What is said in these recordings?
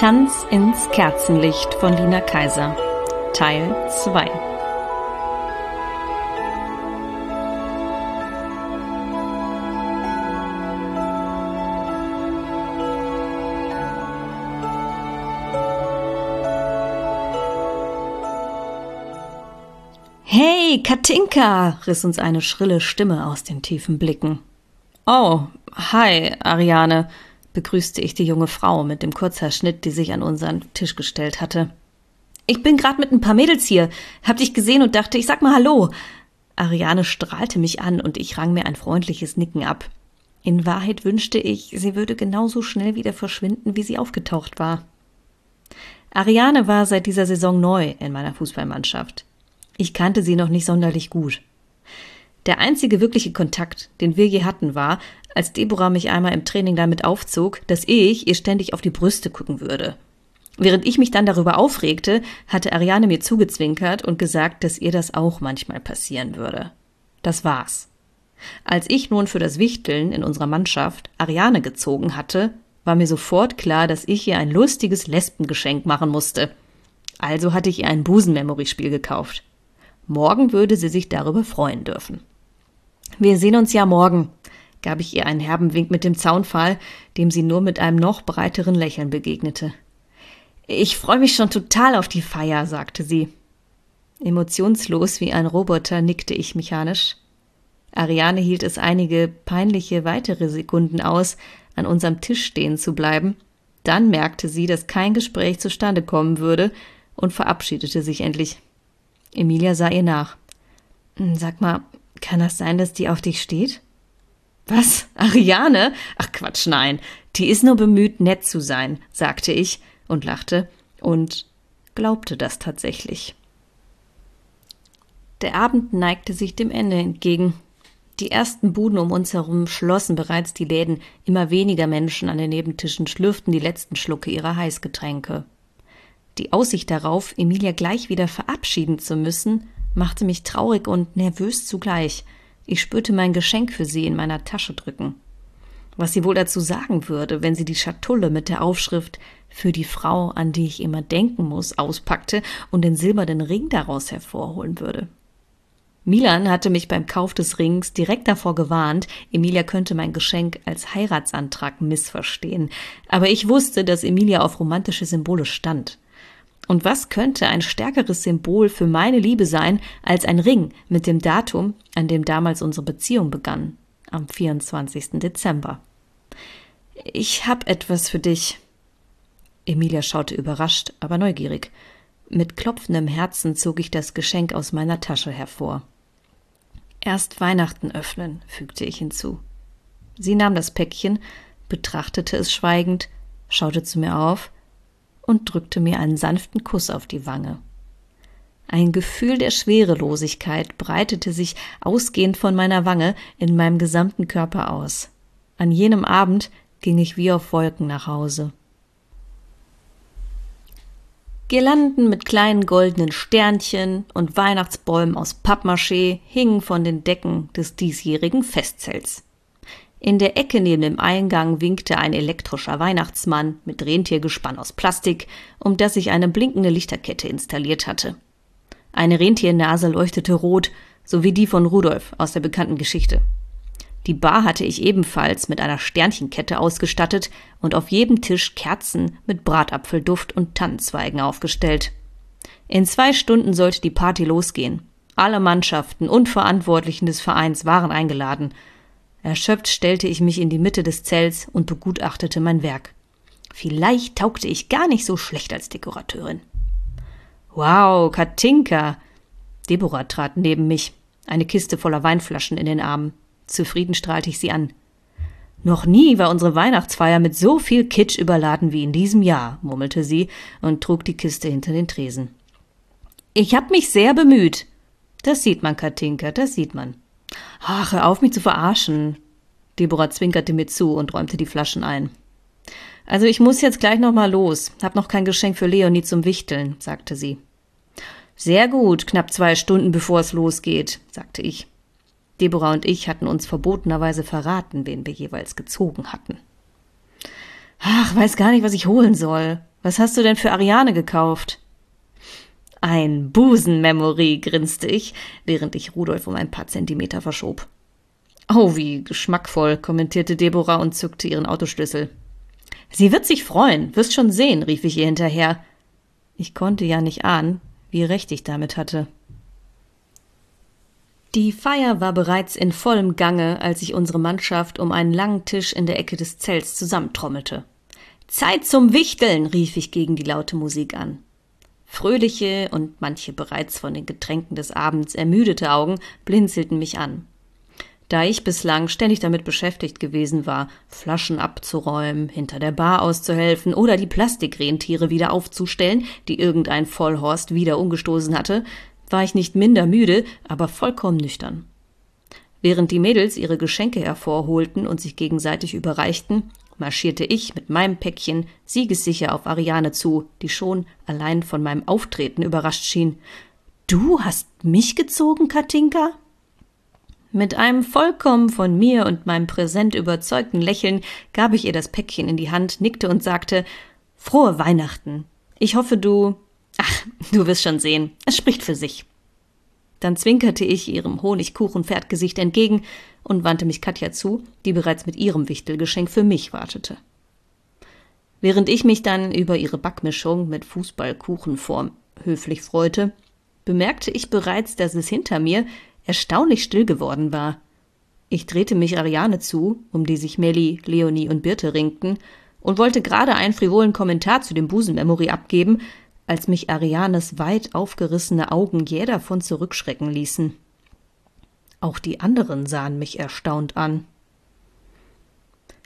Tanz ins Kerzenlicht von Lina Kaiser Teil 2 Hey, Katinka! riss uns eine schrille Stimme aus den tiefen Blicken. Oh, hi, Ariane, begrüßte ich die junge Frau mit dem Kurzhaarschnitt, die sich an unseren Tisch gestellt hatte. Ich bin gerade mit ein paar Mädels hier, hab dich gesehen und dachte, ich sag mal Hallo. Ariane strahlte mich an und ich rang mir ein freundliches Nicken ab. In Wahrheit wünschte ich, sie würde genauso schnell wieder verschwinden, wie sie aufgetaucht war. Ariane war seit dieser Saison neu in meiner Fußballmannschaft. Ich kannte sie noch nicht sonderlich gut. Der einzige wirkliche Kontakt, den wir je hatten, war, als Deborah mich einmal im Training damit aufzog, dass ich ihr ständig auf die Brüste gucken würde. Während ich mich dann darüber aufregte, hatte Ariane mir zugezwinkert und gesagt, dass ihr das auch manchmal passieren würde. Das war's. Als ich nun für das Wichteln in unserer Mannschaft Ariane gezogen hatte, war mir sofort klar, dass ich ihr ein lustiges Lesbengeschenk machen musste. Also hatte ich ihr ein Busen-Memory-Spiel gekauft. Morgen würde sie sich darüber freuen dürfen. Wir sehen uns ja morgen, gab ich ihr einen herben Wink mit dem Zaunpfahl, dem sie nur mit einem noch breiteren Lächeln begegnete. Ich freue mich schon total auf die Feier, sagte sie. Emotionslos wie ein Roboter nickte ich mechanisch. Ariane hielt es einige peinliche weitere Sekunden aus, an unserem Tisch stehen zu bleiben. Dann merkte sie, dass kein Gespräch zustande kommen würde und verabschiedete sich endlich. Emilia sah ihr nach. Sag mal, kann das sein, dass die auf dich steht? Was? Ariane? Ach Quatsch, nein. Die ist nur bemüht, nett zu sein, sagte ich und lachte und glaubte das tatsächlich. Der Abend neigte sich dem Ende entgegen. Die ersten Buden um uns herum schlossen bereits die Läden, immer weniger Menschen an den Nebentischen schlürften die letzten Schlucke ihrer Heißgetränke. Die Aussicht darauf, Emilia gleich wieder verabschieden zu müssen, machte mich traurig und nervös zugleich – ich spürte mein Geschenk für sie in meiner Tasche drücken. Was sie wohl dazu sagen würde, wenn sie die Schatulle mit der Aufschrift für die Frau, an die ich immer denken muss, auspackte und den silbernen Ring daraus hervorholen würde. Milan hatte mich beim Kauf des Rings direkt davor gewarnt, Emilia könnte mein Geschenk als Heiratsantrag missverstehen. Aber ich wusste, dass Emilia auf romantische Symbole stand. Und was könnte ein stärkeres Symbol für meine Liebe sein als ein Ring mit dem Datum, an dem damals unsere Beziehung begann, am 24. Dezember? Ich hab etwas für dich. Emilia schaute überrascht, aber neugierig. Mit klopfendem Herzen zog ich das Geschenk aus meiner Tasche hervor. Erst Weihnachten öffnen, fügte ich hinzu. Sie nahm das Päckchen, betrachtete es schweigend, schaute zu mir auf und drückte mir einen sanften Kuss auf die Wange. Ein Gefühl der Schwerelosigkeit breitete sich ausgehend von meiner Wange in meinem gesamten Körper aus. An jenem Abend ging ich wie auf Wolken nach Hause. Girlanden mit kleinen goldenen Sternchen und Weihnachtsbäumen aus Pappmaché hingen von den Decken des diesjährigen Festzelts. In der Ecke neben dem Eingang winkte ein elektrischer Weihnachtsmann mit Rentiergespann aus Plastik, um das ich eine blinkende Lichterkette installiert hatte. Eine Rentiernase leuchtete rot, so wie die von Rudolf aus der bekannten Geschichte. Die Bar hatte ich ebenfalls mit einer Sternchenkette ausgestattet und auf jedem Tisch Kerzen mit Bratapfelduft und Tannenzweigen aufgestellt. In zwei Stunden sollte die Party losgehen. Alle Mannschaften und Verantwortlichen des Vereins waren eingeladen – Erschöpft stellte ich mich in die Mitte des Zells und begutachtete mein Werk. Vielleicht taugte ich gar nicht so schlecht als Dekorateurin. Wow, Katinka! Deborah trat neben mich, eine Kiste voller Weinflaschen in den Armen. Zufrieden strahlte ich sie an. Noch nie war unsere Weihnachtsfeier mit so viel Kitsch überladen wie in diesem Jahr, murmelte sie und trug die Kiste hinter den Tresen. Ich hab mich sehr bemüht. Das sieht man, Katinka, das sieht man. Ach, hör auf, mich zu verarschen. Deborah zwinkerte mir zu und räumte die Flaschen ein. Also ich muss jetzt gleich noch mal los. Hab noch kein Geschenk für Leonie zum Wichteln, sagte sie. Sehr gut, knapp zwei Stunden bevor es losgeht, sagte ich. Deborah und ich hatten uns verbotenerweise verraten, wen wir jeweils gezogen hatten. Ach, weiß gar nicht, was ich holen soll. Was hast du denn für Ariane gekauft? Ein Busenmemory, grinste ich, während ich Rudolf um ein paar Zentimeter verschob. Oh, wie geschmackvoll, kommentierte Deborah und zückte ihren Autoschlüssel. Sie wird sich freuen, wirst schon sehen, rief ich ihr hinterher. Ich konnte ja nicht ahnen, wie recht ich damit hatte. Die Feier war bereits in vollem Gange, als sich unsere Mannschaft um einen langen Tisch in der Ecke des Zelts zusammentrommelte. Zeit zum Wichteln, rief ich gegen die laute Musik an. Fröhliche und manche bereits von den Getränken des Abends ermüdete Augen blinzelten mich an. Da ich bislang ständig damit beschäftigt gewesen war, Flaschen abzuräumen, hinter der Bar auszuhelfen oder die Plastikrentiere wieder aufzustellen, die irgendein Vollhorst wieder umgestoßen hatte, war ich nicht minder müde, aber vollkommen nüchtern. Während die Mädels ihre Geschenke hervorholten und sich gegenseitig überreichten, marschierte ich mit meinem Päckchen siegessicher auf Ariane zu, die schon allein von meinem Auftreten überrascht schien. Du hast mich gezogen, Katinka? Mit einem vollkommen von mir und meinem Präsent überzeugten Lächeln gab ich ihr das Päckchen in die Hand, nickte und sagte Frohe Weihnachten. Ich hoffe, du Ach, du wirst schon sehen. Es spricht für sich. Dann zwinkerte ich ihrem Honigkuchenpferdgesicht entgegen und wandte mich Katja zu, die bereits mit ihrem Wichtelgeschenk für mich wartete. Während ich mich dann über ihre Backmischung mit Fußballkuchenform höflich freute, bemerkte ich bereits, dass es hinter mir erstaunlich still geworden war. Ich drehte mich Ariane zu, um die sich Melli, Leonie und Birte ringten, und wollte gerade einen frivolen Kommentar zu dem Busenmemory abgeben, als mich Arianes weit aufgerissene Augen jäh davon zurückschrecken ließen. Auch die anderen sahen mich erstaunt an.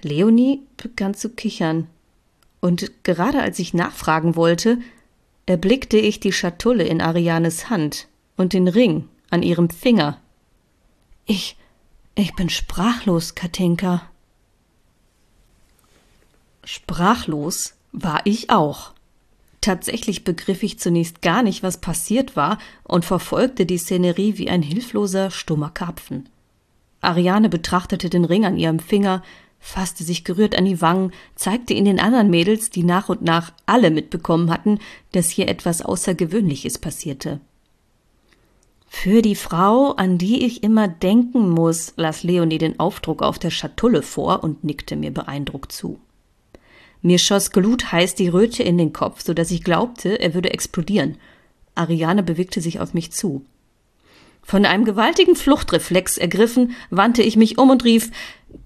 Leonie begann zu kichern, und gerade als ich nachfragen wollte, erblickte ich die Schatulle in Arianes Hand und den Ring an ihrem Finger. Ich, ich bin sprachlos, Katinka. Sprachlos war ich auch. Tatsächlich begriff ich zunächst gar nicht, was passiert war und verfolgte die Szenerie wie ein hilfloser, stummer Karpfen. Ariane betrachtete den Ring an ihrem Finger, fasste sich gerührt an die Wangen, zeigte ihn den anderen Mädels, die nach und nach alle mitbekommen hatten, dass hier etwas Außergewöhnliches passierte. Für die Frau, an die ich immer denken muss, las Leonie den Aufdruck auf der Schatulle vor und nickte mir beeindruckt zu. Mir schoss glutheiß die Röte in den Kopf, so dass ich glaubte, er würde explodieren. Ariane bewegte sich auf mich zu. Von einem gewaltigen Fluchtreflex ergriffen, wandte ich mich um und rief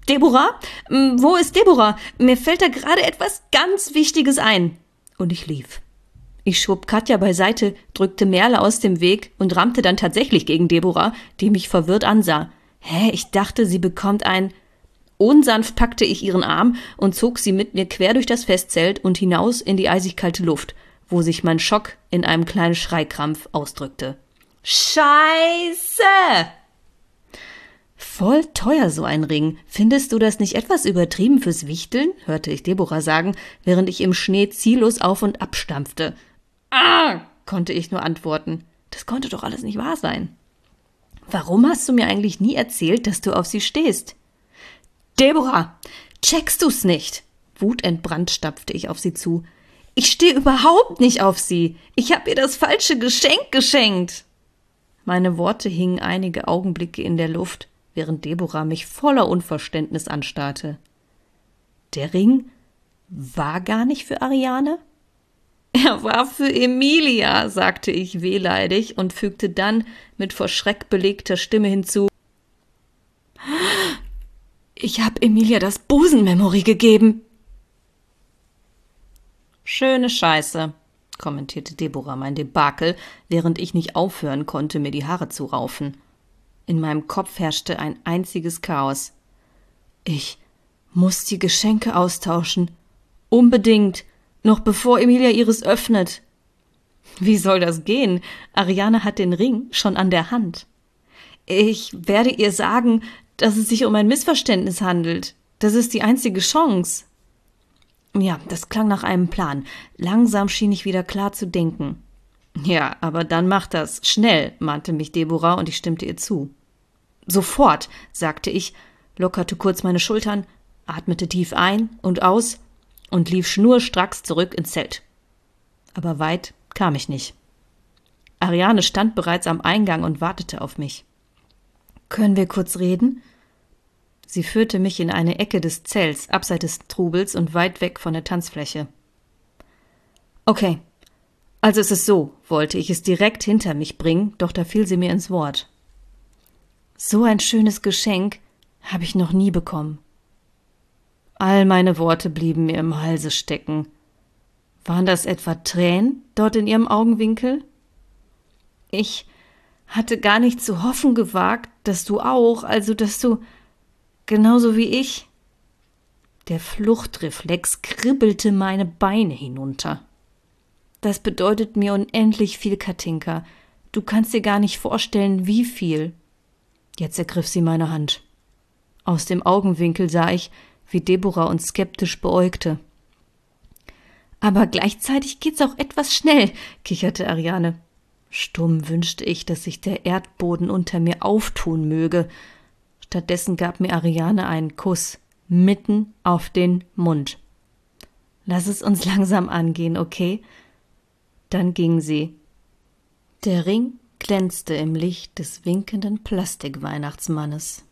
Deborah? Wo ist Deborah? Mir fällt da gerade etwas ganz Wichtiges ein. Und ich lief. Ich schob Katja beiseite, drückte Merle aus dem Weg und rammte dann tatsächlich gegen Deborah, die mich verwirrt ansah. Hä, ich dachte, sie bekommt ein Unsanft packte ich ihren Arm und zog sie mit mir quer durch das Festzelt und hinaus in die eisig kalte Luft, wo sich mein Schock in einem kleinen Schreikrampf ausdrückte. Scheiße! Voll teuer so ein Ring. Findest du das nicht etwas übertrieben fürs Wichteln? hörte ich Deborah sagen, während ich im Schnee ziellos auf und abstampfte. Ah! konnte ich nur antworten. Das konnte doch alles nicht wahr sein. Warum hast du mir eigentlich nie erzählt, dass du auf sie stehst? Deborah, checkst du's nicht? Wutentbrannt stapfte ich auf sie zu. Ich stehe überhaupt nicht auf sie. Ich hab ihr das falsche Geschenk geschenkt. Meine Worte hingen einige Augenblicke in der Luft, während Deborah mich voller Unverständnis anstarrte. Der Ring war gar nicht für Ariane? Er war für Emilia, sagte ich wehleidig und fügte dann mit vor Schreck belegter Stimme hinzu. Ich habe Emilia das Busenmemory gegeben. Schöne Scheiße, kommentierte Deborah mein Debakel, während ich nicht aufhören konnte, mir die Haare zu raufen. In meinem Kopf herrschte ein einziges Chaos. Ich muss die Geschenke austauschen. Unbedingt, noch bevor Emilia ihres öffnet. Wie soll das gehen? Ariane hat den Ring schon an der Hand. Ich werde ihr sagen, dass es sich um ein Missverständnis handelt. Das ist die einzige Chance. Ja, das klang nach einem Plan. Langsam schien ich wieder klar zu denken. Ja, aber dann mach das. Schnell, mahnte mich Deborah und ich stimmte ihr zu. Sofort, sagte ich, lockerte kurz meine Schultern, atmete tief ein und aus und lief schnurstracks zurück ins Zelt. Aber weit kam ich nicht. Ariane stand bereits am Eingang und wartete auf mich. Können wir kurz reden? Sie führte mich in eine Ecke des Zells, abseits des Trubels und weit weg von der Tanzfläche. Okay, also es ist so, wollte ich es direkt hinter mich bringen, doch da fiel sie mir ins Wort. So ein schönes Geschenk habe ich noch nie bekommen. All meine Worte blieben mir im Halse stecken. Waren das etwa Tränen dort in ihrem Augenwinkel? Ich hatte gar nicht zu hoffen gewagt, dass du auch, also dass du genauso wie ich. Der Fluchtreflex kribbelte meine Beine hinunter. Das bedeutet mir unendlich viel, Katinka. Du kannst dir gar nicht vorstellen, wie viel. Jetzt ergriff sie meine Hand. Aus dem Augenwinkel sah ich, wie Deborah uns skeptisch beäugte. Aber gleichzeitig geht's auch etwas schnell, kicherte Ariane. Stumm wünschte ich, dass sich der Erdboden unter mir auftun möge. Stattdessen gab mir Ariane einen Kuss mitten auf den Mund. Lass es uns langsam angehen, okay? Dann ging sie. Der Ring glänzte im Licht des winkenden Plastikweihnachtsmannes.